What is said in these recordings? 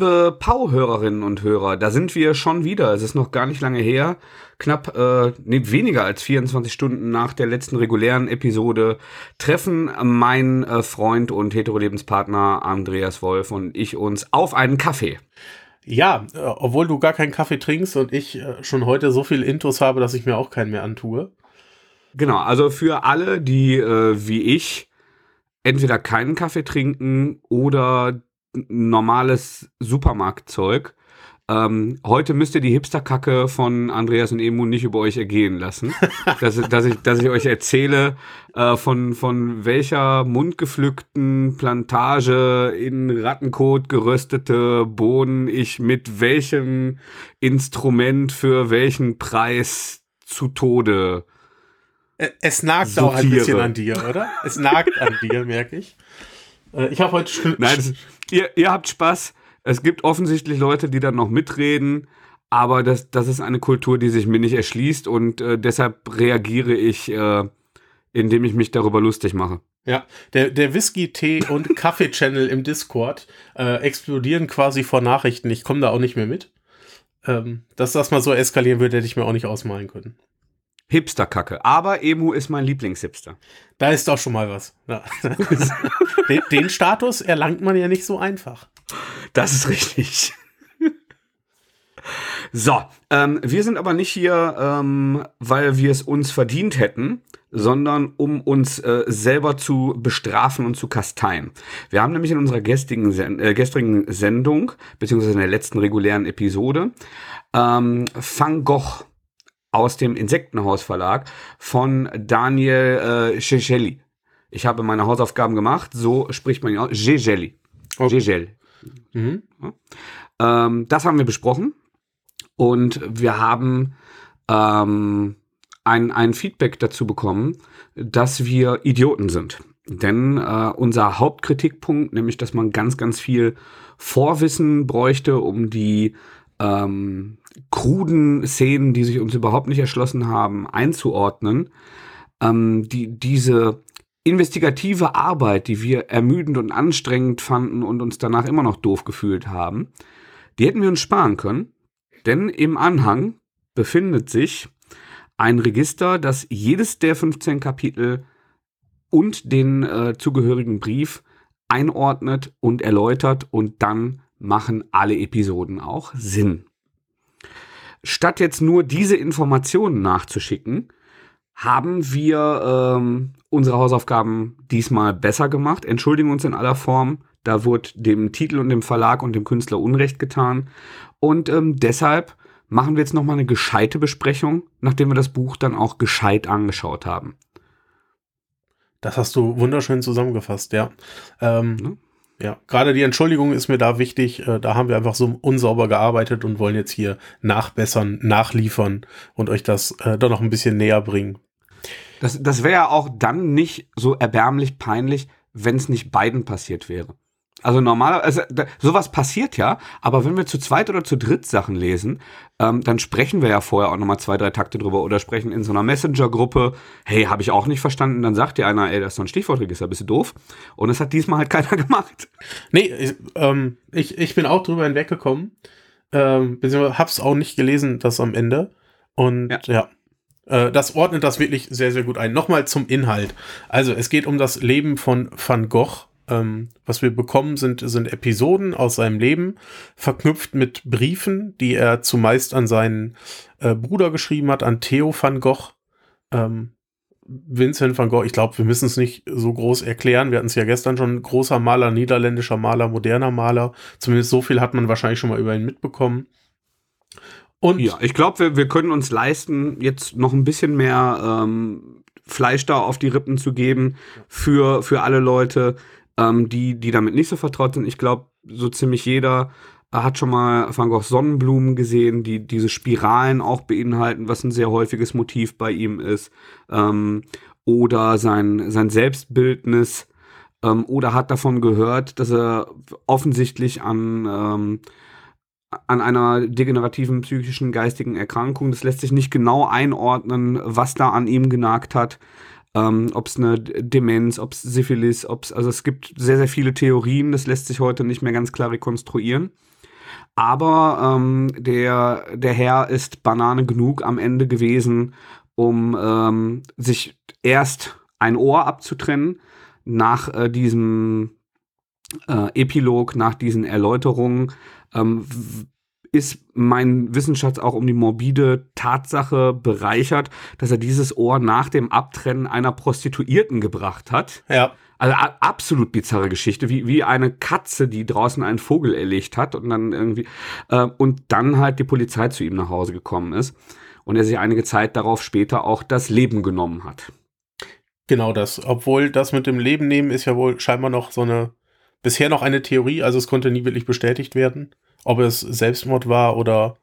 Liebe Pau-Hörerinnen und Hörer, da sind wir schon wieder. Es ist noch gar nicht lange her. Knapp, äh, nee, weniger als 24 Stunden nach der letzten regulären Episode treffen mein äh, Freund und Hetero-Lebenspartner Andreas Wolf und ich uns auf einen Kaffee. Ja, äh, obwohl du gar keinen Kaffee trinkst und ich äh, schon heute so viel Intus habe, dass ich mir auch keinen mehr antue. Genau, also für alle, die äh, wie ich entweder keinen Kaffee trinken oder normales Supermarktzeug. Ähm, heute müsst ihr die Hipsterkacke von Andreas und Emu nicht über euch ergehen lassen. dass, dass, ich, dass ich euch erzähle, äh, von, von welcher mundgepflückten Plantage in Rattenkot geröstete Bohnen ich mit welchem Instrument für welchen Preis zu Tode es nagt sortiere. auch ein bisschen an dir, oder? Es nagt an dir, merke ich. Äh, ich habe heute. Nein, das, ihr, ihr habt Spaß. Es gibt offensichtlich Leute, die dann noch mitreden, aber das, das ist eine Kultur, die sich mir nicht erschließt und äh, deshalb reagiere ich, äh, indem ich mich darüber lustig mache. Ja, der, der Whisky, Tee und Kaffee-Channel im Discord äh, explodieren quasi vor Nachrichten. Ich komme da auch nicht mehr mit. Ähm, dass das mal so eskalieren würde, hätte ich mir auch nicht ausmalen können. Hipster-Kacke. Aber Emu ist mein Lieblingshipster. Da ist doch schon mal was. Ja. den, den, Status erlangt man ja nicht so einfach. Das ist richtig. so, ähm, wir sind aber nicht hier, ähm, weil wir es uns verdient hätten, sondern um uns äh, selber zu bestrafen und zu kasteien. Wir haben nämlich in unserer gestrigen, Sen äh, gestrigen Sendung, beziehungsweise in der letzten regulären Episode, ähm, Van Gogh aus dem Insektenhaus Verlag von Daniel äh, Gegeli. Ich habe meine Hausaufgaben gemacht, so spricht man ihn aus. Gegeli. Okay. Mhm. Ja. Ähm, das haben wir besprochen und wir haben ähm, ein, ein Feedback dazu bekommen, dass wir Idioten sind. Denn äh, unser Hauptkritikpunkt, nämlich dass man ganz, ganz viel Vorwissen bräuchte, um die ähm, kruden Szenen, die sich uns überhaupt nicht erschlossen haben, einzuordnen. Ähm, die, diese investigative Arbeit, die wir ermüdend und anstrengend fanden und uns danach immer noch doof gefühlt haben, die hätten wir uns sparen können. Denn im Anhang befindet sich ein Register, das jedes der 15 Kapitel und den äh, zugehörigen Brief einordnet und erläutert und dann machen alle Episoden auch Sinn. Statt jetzt nur diese Informationen nachzuschicken, haben wir ähm, unsere Hausaufgaben diesmal besser gemacht, entschuldigen uns in aller Form. Da wurde dem Titel und dem Verlag und dem Künstler Unrecht getan. Und ähm, deshalb machen wir jetzt nochmal eine gescheite Besprechung, nachdem wir das Buch dann auch gescheit angeschaut haben. Das hast du wunderschön zusammengefasst, ja. Ähm, ne? Ja, gerade die Entschuldigung ist mir da wichtig. Äh, da haben wir einfach so unsauber gearbeitet und wollen jetzt hier nachbessern, nachliefern und euch das äh, doch noch ein bisschen näher bringen. Das, das wäre ja auch dann nicht so erbärmlich peinlich, wenn es nicht beiden passiert wäre. Also normalerweise, also, sowas passiert ja, aber wenn wir zu zweit oder zu dritt Sachen lesen, ähm, dann sprechen wir ja vorher auch nochmal zwei, drei Takte drüber oder sprechen in so einer Messenger-Gruppe, hey, habe ich auch nicht verstanden, dann sagt dir einer, ey, das ist so ein Stichwortregister, bist du doof? Und das hat diesmal halt keiner gemacht. Nee, ich, ähm, ich, ich bin auch drüber hinweggekommen, ähm, beziehungsweise hab's auch nicht gelesen, das am Ende. Und ja. ja. Äh, das ordnet das wirklich sehr, sehr gut ein. Nochmal zum Inhalt. Also, es geht um das Leben von Van Gogh ähm, was wir bekommen, sind, sind Episoden aus seinem Leben, verknüpft mit Briefen, die er zumeist an seinen äh, Bruder geschrieben hat, an Theo van Gogh. Ähm, Vincent van Gogh, ich glaube, wir müssen es nicht so groß erklären. Wir hatten es ja gestern schon, großer Maler, niederländischer Maler, moderner Maler. Zumindest so viel hat man wahrscheinlich schon mal über ihn mitbekommen. Und ja, ich glaube, wir, wir können uns leisten, jetzt noch ein bisschen mehr ähm, Fleisch da auf die Rippen zu geben für, für alle Leute, ähm, die, die damit nicht so vertraut sind. Ich glaube, so ziemlich jeder hat schon mal Van Goghs Sonnenblumen gesehen, die diese Spiralen auch beinhalten, was ein sehr häufiges Motiv bei ihm ist. Ähm, oder sein, sein Selbstbildnis. Ähm, oder hat davon gehört, dass er offensichtlich an, ähm, an einer degenerativen psychischen geistigen Erkrankung, das lässt sich nicht genau einordnen, was da an ihm genagt hat, ähm, ob es eine Demenz, ob es Syphilis, ob es, also es gibt sehr, sehr viele Theorien, das lässt sich heute nicht mehr ganz klar rekonstruieren. Aber ähm, der, der Herr ist Banane genug am Ende gewesen, um ähm, sich erst ein Ohr abzutrennen, nach äh, diesem äh, Epilog, nach diesen Erläuterungen, ähm, ist mein Wissensschatz auch um die morbide Tatsache bereichert, dass er dieses Ohr nach dem Abtrennen einer Prostituierten gebracht hat. Ja. Also absolut bizarre Geschichte, wie, wie eine Katze, die draußen einen Vogel erlegt hat und dann irgendwie äh, und dann halt die Polizei zu ihm nach Hause gekommen ist und er sich einige Zeit darauf später auch das Leben genommen hat. Genau das. Obwohl das mit dem Leben nehmen ist ja wohl scheinbar noch so eine bisher noch eine Theorie, also es konnte nie wirklich bestätigt werden ob es Selbstmord war oder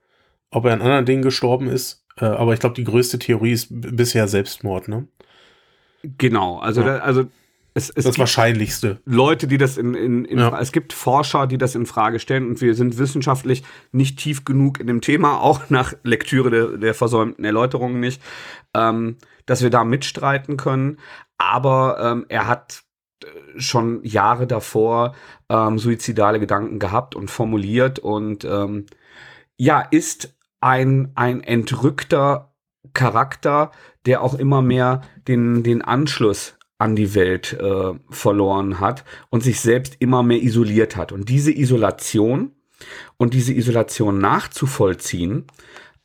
ob er an anderen Dingen gestorben ist. Äh, aber ich glaube, die größte Theorie ist bisher Selbstmord, ne? Genau, also, ja. da, also es, es das Wahrscheinlichste. Leute, die das in, in, in ja. es gibt Forscher, die das in Frage stellen und wir sind wissenschaftlich nicht tief genug in dem Thema, auch nach Lektüre der, der versäumten Erläuterungen nicht, ähm, dass wir da mitstreiten können. Aber ähm, er hat schon Jahre davor ähm, suizidale Gedanken gehabt und formuliert und ähm, ja, ist ein, ein entrückter Charakter, der auch immer mehr den, den Anschluss an die Welt äh, verloren hat und sich selbst immer mehr isoliert hat. Und diese Isolation und diese Isolation nachzuvollziehen,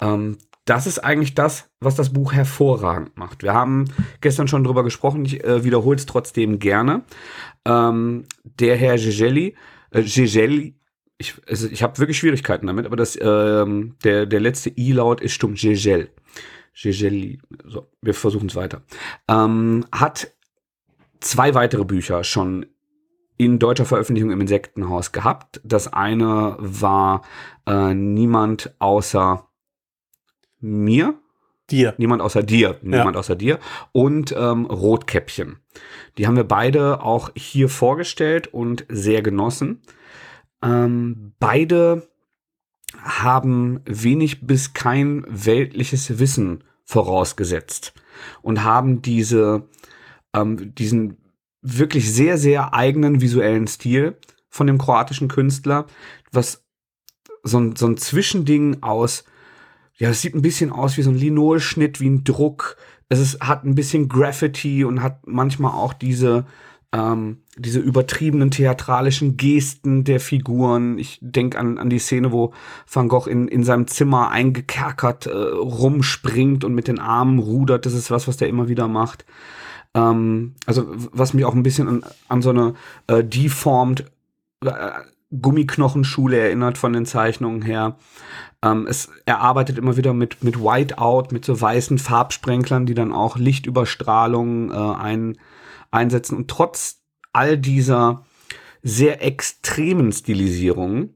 ähm, das ist eigentlich das, was das Buch hervorragend macht. Wir haben gestern schon drüber gesprochen, ich äh, wiederhole es trotzdem gerne. Ähm, der Herr Gigeli, äh, Gigeli, ich, also ich habe wirklich Schwierigkeiten damit, aber das, ähm, der, der letzte I-Laut ist stumm, Gigel. Gigeli, so, wir versuchen es weiter. Ähm, hat zwei weitere Bücher schon in deutscher Veröffentlichung im Insektenhaus gehabt. Das eine war äh, Niemand außer mir. Dir. Niemand außer dir. Niemand ja. außer dir. Und ähm, Rotkäppchen. Die haben wir beide auch hier vorgestellt und sehr genossen. Ähm, beide haben wenig bis kein weltliches Wissen vorausgesetzt und haben diese, ähm, diesen wirklich sehr, sehr eigenen visuellen Stil von dem kroatischen Künstler, was so ein, so ein Zwischending aus ja, es sieht ein bisschen aus wie so ein Linolschnitt, wie ein Druck. Es ist, hat ein bisschen Graffiti und hat manchmal auch diese, ähm, diese übertriebenen theatralischen Gesten der Figuren. Ich denke an, an die Szene, wo Van Gogh in, in seinem Zimmer eingekerkert äh, rumspringt und mit den Armen rudert. Das ist was, was der immer wieder macht. Ähm, also was mich auch ein bisschen an, an so eine äh, deformed äh, Gummiknochenschule erinnert von den Zeichnungen her. Ähm, es, er arbeitet immer wieder mit, mit Whiteout, mit so weißen Farbsprenklern, die dann auch Lichtüberstrahlung äh, ein, einsetzen. Und trotz all dieser sehr extremen Stilisierungen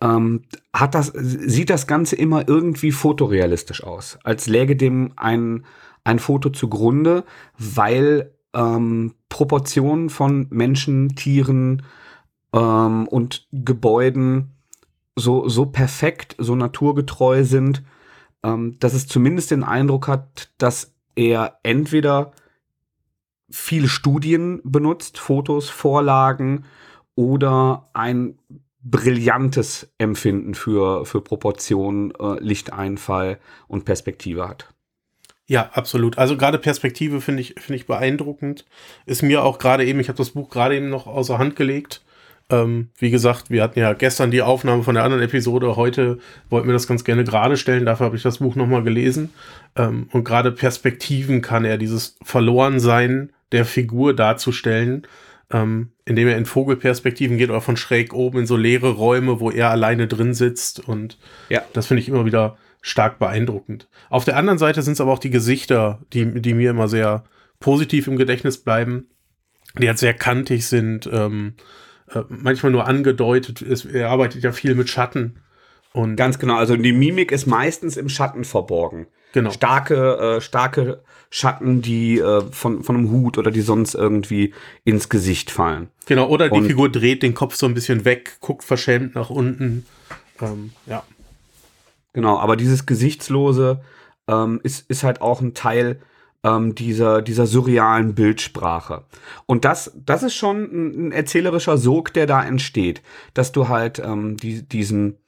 ähm, hat das, sieht das Ganze immer irgendwie fotorealistisch aus, als läge dem ein, ein Foto zugrunde, weil ähm, Proportionen von Menschen, Tieren ähm, und Gebäuden so, so perfekt, so naturgetreu sind, ähm, dass es zumindest den Eindruck hat, dass er entweder viele Studien benutzt, Fotos, Vorlagen oder ein brillantes Empfinden für, für Proportion, äh, Lichteinfall und Perspektive hat. Ja, absolut. Also gerade Perspektive finde ich, finde ich beeindruckend. Ist mir auch gerade eben, ich habe das Buch gerade eben noch außer Hand gelegt ähm, wie gesagt, wir hatten ja gestern die Aufnahme von der anderen Episode. Heute wollten wir das ganz gerne gerade stellen. Dafür habe ich das Buch nochmal gelesen. Ähm, und gerade Perspektiven kann er dieses Verlorensein der Figur darzustellen, ähm, indem er in Vogelperspektiven geht oder von schräg oben in so leere Räume, wo er alleine drin sitzt. Und ja. das finde ich immer wieder stark beeindruckend. Auf der anderen Seite sind es aber auch die Gesichter, die, die mir immer sehr positiv im Gedächtnis bleiben, die halt sehr kantig sind. Ähm, äh, manchmal nur angedeutet ist. Er arbeitet ja viel mit Schatten. Und Ganz genau, also die Mimik ist meistens im Schatten verborgen. Genau. Starke, äh, starke Schatten, die äh, von, von einem Hut oder die sonst irgendwie ins Gesicht fallen. Genau, oder die Und, Figur dreht den Kopf so ein bisschen weg, guckt verschämt nach unten. Ähm, ja. Genau, aber dieses Gesichtslose ähm, ist, ist halt auch ein Teil ähm, dieser, dieser surrealen Bildsprache. Und das, das ist schon ein, ein erzählerischer Sog, der da entsteht, dass du halt ähm, die, diesen,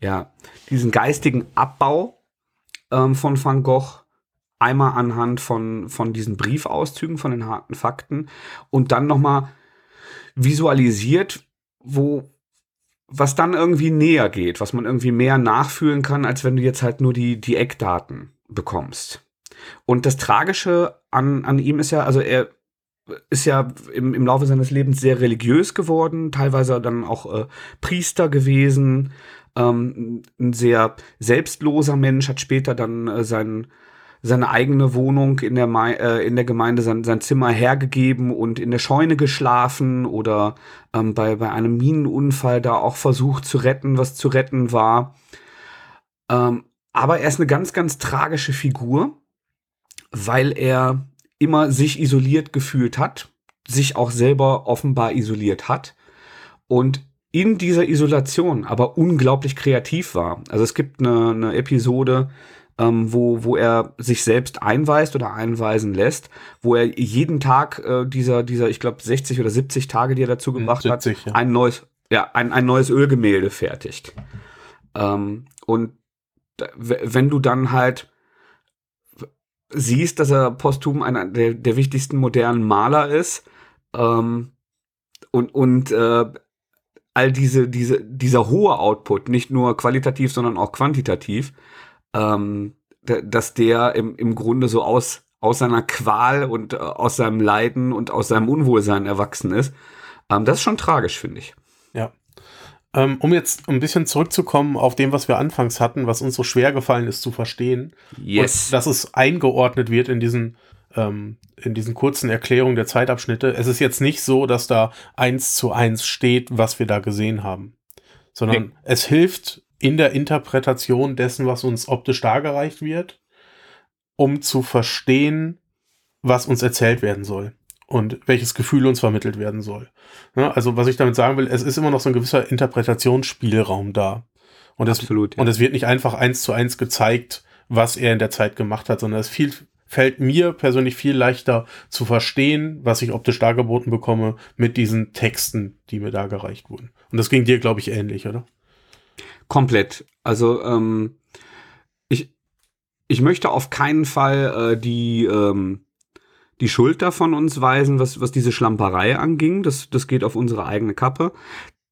ja, diesen geistigen Abbau ähm, von Van Gogh einmal anhand von, von diesen Briefauszügen, von den harten Fakten und dann nochmal visualisiert, wo, was dann irgendwie näher geht, was man irgendwie mehr nachfühlen kann, als wenn du jetzt halt nur die, die Eckdaten bekommst. Und das Tragische an, an ihm ist ja, also er ist ja im, im Laufe seines Lebens sehr religiös geworden, teilweise dann auch äh, Priester gewesen, ähm, ein sehr selbstloser Mensch, hat später dann äh, seinen seine eigene Wohnung in der, äh, in der Gemeinde, sein, sein Zimmer hergegeben und in der Scheune geschlafen oder ähm, bei, bei einem Minenunfall da auch versucht zu retten, was zu retten war. Ähm, aber er ist eine ganz, ganz tragische Figur, weil er immer sich isoliert gefühlt hat, sich auch selber offenbar isoliert hat und in dieser Isolation aber unglaublich kreativ war. Also es gibt eine, eine Episode, ähm, wo, wo er sich selbst einweist oder einweisen lässt, wo er jeden Tag äh, dieser, dieser, ich glaube, 60 oder 70 Tage, die er dazu gebracht 70, hat, ja. ein neues, ja, ein, ein neues Ölgemälde fertigt. Ähm, und wenn du dann halt siehst, dass er posthum einer der, der wichtigsten modernen Maler ist, ähm, und, und äh, all diese, diese, dieser hohe Output, nicht nur qualitativ, sondern auch quantitativ, ähm, dass der im, im Grunde so aus, aus seiner Qual und äh, aus seinem Leiden und aus seinem Unwohlsein erwachsen ist. Ähm, das ist schon tragisch, finde ich. Ja. Ähm, um jetzt ein bisschen zurückzukommen auf dem, was wir anfangs hatten, was uns so schwer gefallen ist zu verstehen. Yes. dass es eingeordnet wird in diesen, ähm, in diesen kurzen Erklärungen der Zeitabschnitte. Es ist jetzt nicht so, dass da eins zu eins steht, was wir da gesehen haben. Sondern nee. es hilft in der Interpretation dessen, was uns optisch dargereicht wird, um zu verstehen, was uns erzählt werden soll und welches Gefühl uns vermittelt werden soll. Ja, also was ich damit sagen will, es ist immer noch so ein gewisser Interpretationsspielraum da. Und es, Absolut, ja. und es wird nicht einfach eins zu eins gezeigt, was er in der Zeit gemacht hat, sondern es viel, fällt mir persönlich viel leichter zu verstehen, was ich optisch dargeboten bekomme, mit diesen Texten, die mir dargereicht wurden. Und das ging dir, glaube ich, ähnlich, oder? Komplett. Also ähm, ich, ich möchte auf keinen Fall äh, die, ähm, die Schuld davon uns weisen, was, was diese Schlamperei anging. Das, das geht auf unsere eigene Kappe.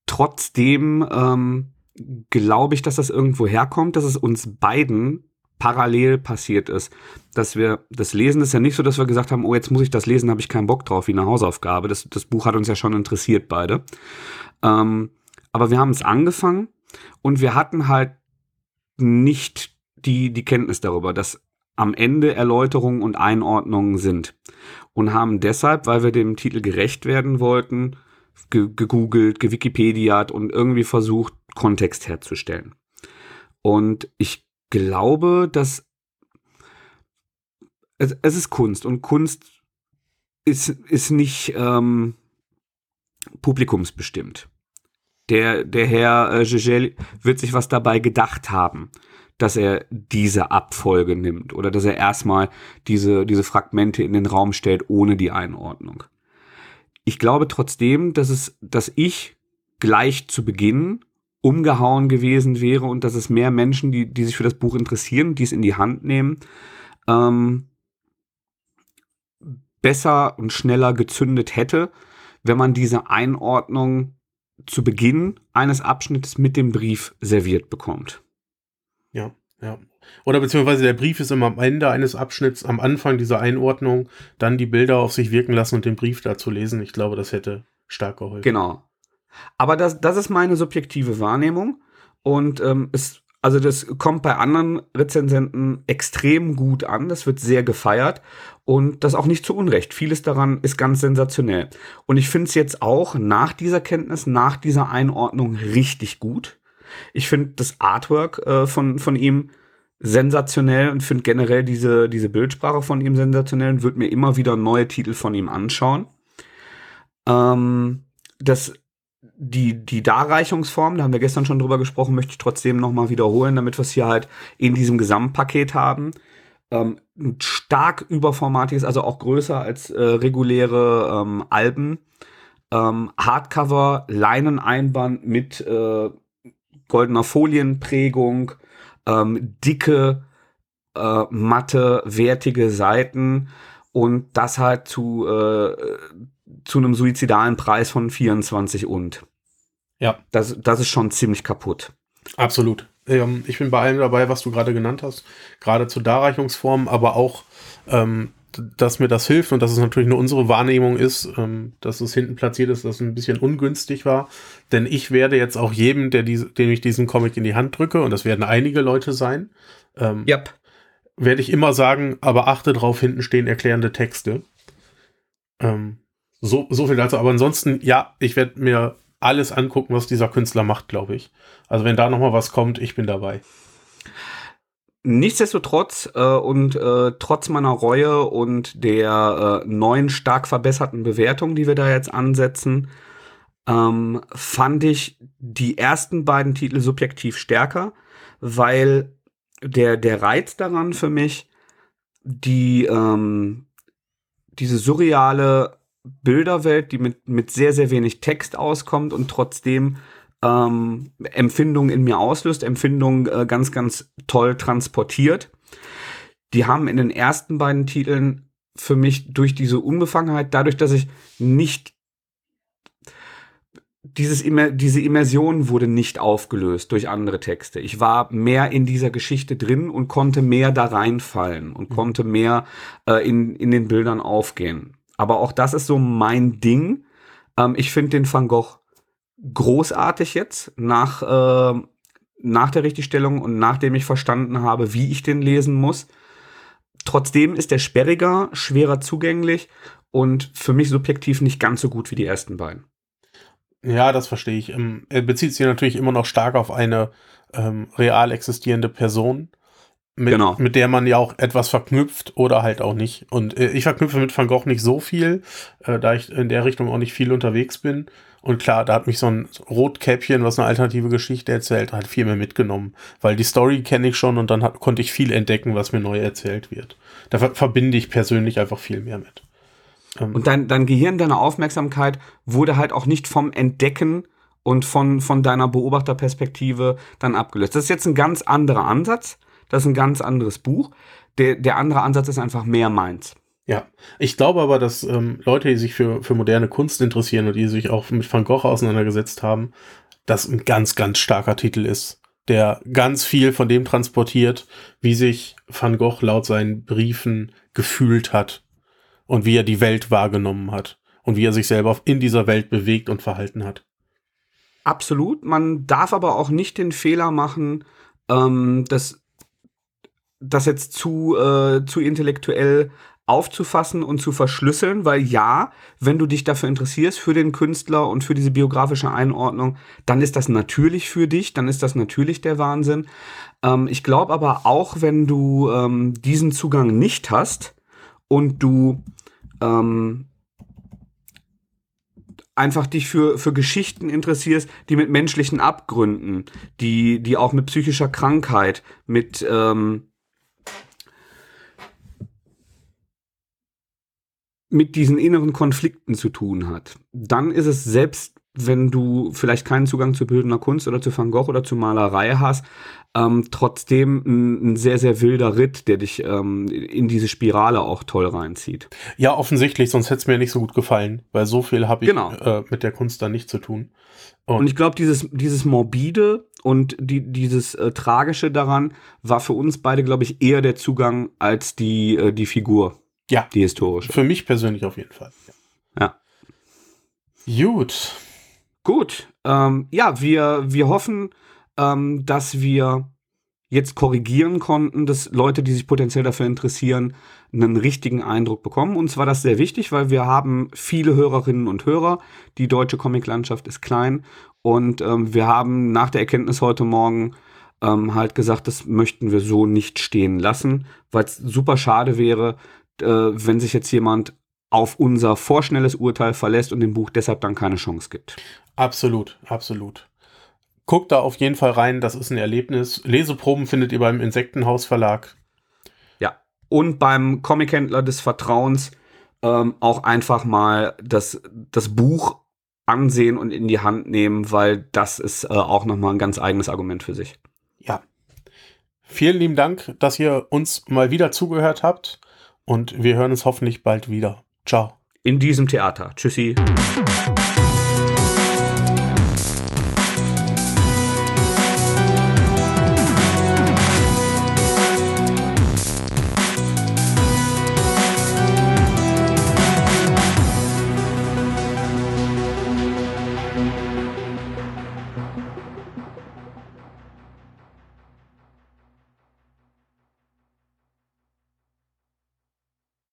Trotzdem ähm, glaube ich, dass das irgendwo herkommt, dass es uns beiden parallel passiert ist. Dass wir, das Lesen ist ja nicht so, dass wir gesagt haben, oh, jetzt muss ich das lesen, habe ich keinen Bock drauf, wie eine Hausaufgabe. Das, das Buch hat uns ja schon interessiert, beide. Ähm, aber wir haben es angefangen und wir hatten halt nicht die, die Kenntnis darüber, dass am Ende Erläuterungen und Einordnungen sind. Und haben deshalb, weil wir dem Titel gerecht werden wollten, ge gegoogelt, gewikipediat und irgendwie versucht, Kontext herzustellen. Und ich glaube, dass es, es ist Kunst und Kunst ist, ist nicht ähm, publikumsbestimmt der, der Herr äh, Gigel wird sich was dabei gedacht haben, dass er diese Abfolge nimmt oder dass er erstmal diese, diese Fragmente in den Raum stellt ohne die Einordnung. Ich glaube trotzdem, dass es, dass ich gleich zu Beginn umgehauen gewesen wäre und dass es mehr Menschen, die, die sich für das Buch interessieren, die es in die Hand nehmen, ähm, besser und schneller gezündet hätte, wenn man diese Einordnung zu Beginn eines Abschnittes mit dem Brief serviert bekommt. Ja, ja. Oder beziehungsweise der Brief ist immer am Ende eines Abschnitts, am Anfang dieser Einordnung, dann die Bilder auf sich wirken lassen und den Brief da zu lesen. Ich glaube, das hätte stark geholfen. Genau. Aber das, das ist meine subjektive Wahrnehmung. Und ähm, es also das kommt bei anderen Rezensenten extrem gut an. Das wird sehr gefeiert und das auch nicht zu Unrecht. Vieles daran ist ganz sensationell. Und ich finde es jetzt auch nach dieser Kenntnis, nach dieser Einordnung richtig gut. Ich finde das Artwork äh, von, von ihm sensationell und finde generell diese, diese Bildsprache von ihm sensationell und würde mir immer wieder neue Titel von ihm anschauen. Ähm, das die, die Darreichungsform, da haben wir gestern schon drüber gesprochen, möchte ich trotzdem nochmal wiederholen, damit wir es hier halt in diesem Gesamtpaket haben. ähm, ein stark überformatiges, also auch größer als äh, reguläre ähm, Alben. Ähm, Hardcover, Leineneinband mit äh, goldener Folienprägung, ähm, dicke, äh, matte, wertige Seiten und das halt zu, äh, zu einem suizidalen Preis von 24 und. Ja. Das, das ist schon ziemlich kaputt. Absolut. Ähm, ich bin bei allem dabei, was du gerade genannt hast. Gerade zu Darreichungsformen, aber auch, ähm, dass mir das hilft und dass es natürlich nur unsere Wahrnehmung ist, ähm, dass es hinten platziert ist, dass es ein bisschen ungünstig war. Denn ich werde jetzt auch jedem, der diese, dem ich diesen Comic in die Hand drücke, und das werden einige Leute sein, ähm, yep. werde ich immer sagen, aber achte drauf, hinten stehen erklärende Texte. Ähm, so, so viel dazu. Aber ansonsten, ja, ich werde mir alles angucken, was dieser Künstler macht, glaube ich. Also wenn da noch mal was kommt, ich bin dabei. Nichtsdestotrotz äh, und äh, trotz meiner Reue und der äh, neuen stark verbesserten Bewertung, die wir da jetzt ansetzen, ähm, fand ich die ersten beiden Titel subjektiv stärker, weil der, der Reiz daran für mich die ähm, diese surreale Bilderwelt, die mit, mit sehr, sehr wenig Text auskommt und trotzdem ähm, Empfindungen in mir auslöst, Empfindungen äh, ganz, ganz toll transportiert. Die haben in den ersten beiden Titeln für mich durch diese Unbefangenheit, dadurch, dass ich nicht dieses Immer, diese Immersion wurde nicht aufgelöst durch andere Texte. Ich war mehr in dieser Geschichte drin und konnte mehr da reinfallen und mhm. konnte mehr äh, in, in den Bildern aufgehen. Aber auch das ist so mein Ding. Ähm, ich finde den Van Gogh großartig jetzt nach, äh, nach der Richtigstellung und nachdem ich verstanden habe, wie ich den lesen muss. Trotzdem ist der sperriger, schwerer zugänglich und für mich subjektiv nicht ganz so gut wie die ersten beiden. Ja, das verstehe ich. Ähm, er bezieht sich natürlich immer noch stark auf eine ähm, real existierende Person mit, genau. mit der man ja auch etwas verknüpft oder halt auch nicht. Und äh, ich verknüpfe mit Van Gogh nicht so viel, äh, da ich in der Richtung auch nicht viel unterwegs bin. Und klar, da hat mich so ein Rotkäppchen, was eine alternative Geschichte erzählt, halt viel mehr mitgenommen. Weil die Story kenne ich schon und dann hat, konnte ich viel entdecken, was mir neu erzählt wird. Da ver verbinde ich persönlich einfach viel mehr mit. Ähm und dein, dein Gehirn, deine Aufmerksamkeit wurde halt auch nicht vom Entdecken und von, von deiner Beobachterperspektive dann abgelöst. Das ist jetzt ein ganz anderer Ansatz das ist ein ganz anderes Buch. Der, der andere Ansatz ist einfach mehr meins. Ja, ich glaube aber, dass ähm, Leute, die sich für, für moderne Kunst interessieren und die sich auch mit Van Gogh auseinandergesetzt haben, das ein ganz, ganz starker Titel ist, der ganz viel von dem transportiert, wie sich Van Gogh laut seinen Briefen gefühlt hat und wie er die Welt wahrgenommen hat und wie er sich selber in dieser Welt bewegt und verhalten hat. Absolut. Man darf aber auch nicht den Fehler machen, ähm, das das jetzt zu, äh, zu intellektuell aufzufassen und zu verschlüsseln, weil ja, wenn du dich dafür interessierst, für den Künstler und für diese biografische Einordnung, dann ist das natürlich für dich, dann ist das natürlich der Wahnsinn. Ähm, ich glaube aber auch, wenn du ähm, diesen Zugang nicht hast und du ähm, einfach dich für, für Geschichten interessierst, die mit menschlichen Abgründen, die, die auch mit psychischer Krankheit, mit, ähm, mit diesen inneren Konflikten zu tun hat, dann ist es selbst, wenn du vielleicht keinen Zugang zu bildender Kunst oder zu Van Gogh oder zu Malerei hast, ähm, trotzdem ein, ein, sehr, sehr wilder Ritt, der dich ähm, in diese Spirale auch toll reinzieht. Ja, offensichtlich, sonst hätte es mir nicht so gut gefallen, weil so viel habe ich genau. äh, mit der Kunst da nicht zu tun. Und, und ich glaube, dieses, dieses Morbide und die, dieses äh, Tragische daran war für uns beide, glaube ich, eher der Zugang als die, äh, die Figur. Ja. Die historische. Für mich persönlich auf jeden Fall. Ja. ja. Gut. Gut. Ähm, ja, wir, wir hoffen, ähm, dass wir jetzt korrigieren konnten, dass Leute, die sich potenziell dafür interessieren, einen richtigen Eindruck bekommen. Uns war das sehr wichtig, weil wir haben viele Hörerinnen und Hörer. Die deutsche Comiclandschaft ist klein und ähm, wir haben nach der Erkenntnis heute Morgen ähm, halt gesagt, das möchten wir so nicht stehen lassen, weil es super schade wäre, äh, wenn sich jetzt jemand auf unser vorschnelles Urteil verlässt und dem Buch deshalb dann keine Chance gibt. Absolut, absolut. Guckt da auf jeden Fall rein, das ist ein Erlebnis. Leseproben findet ihr beim Insektenhaus Verlag. Ja. und beim Comic-Händler des Vertrauens ähm, auch einfach mal das, das Buch ansehen und in die Hand nehmen, weil das ist äh, auch nochmal ein ganz eigenes Argument für sich. Ja. Vielen lieben Dank, dass ihr uns mal wieder zugehört habt und wir hören uns hoffentlich bald wieder. Ciao. In diesem Theater. Tschüssi.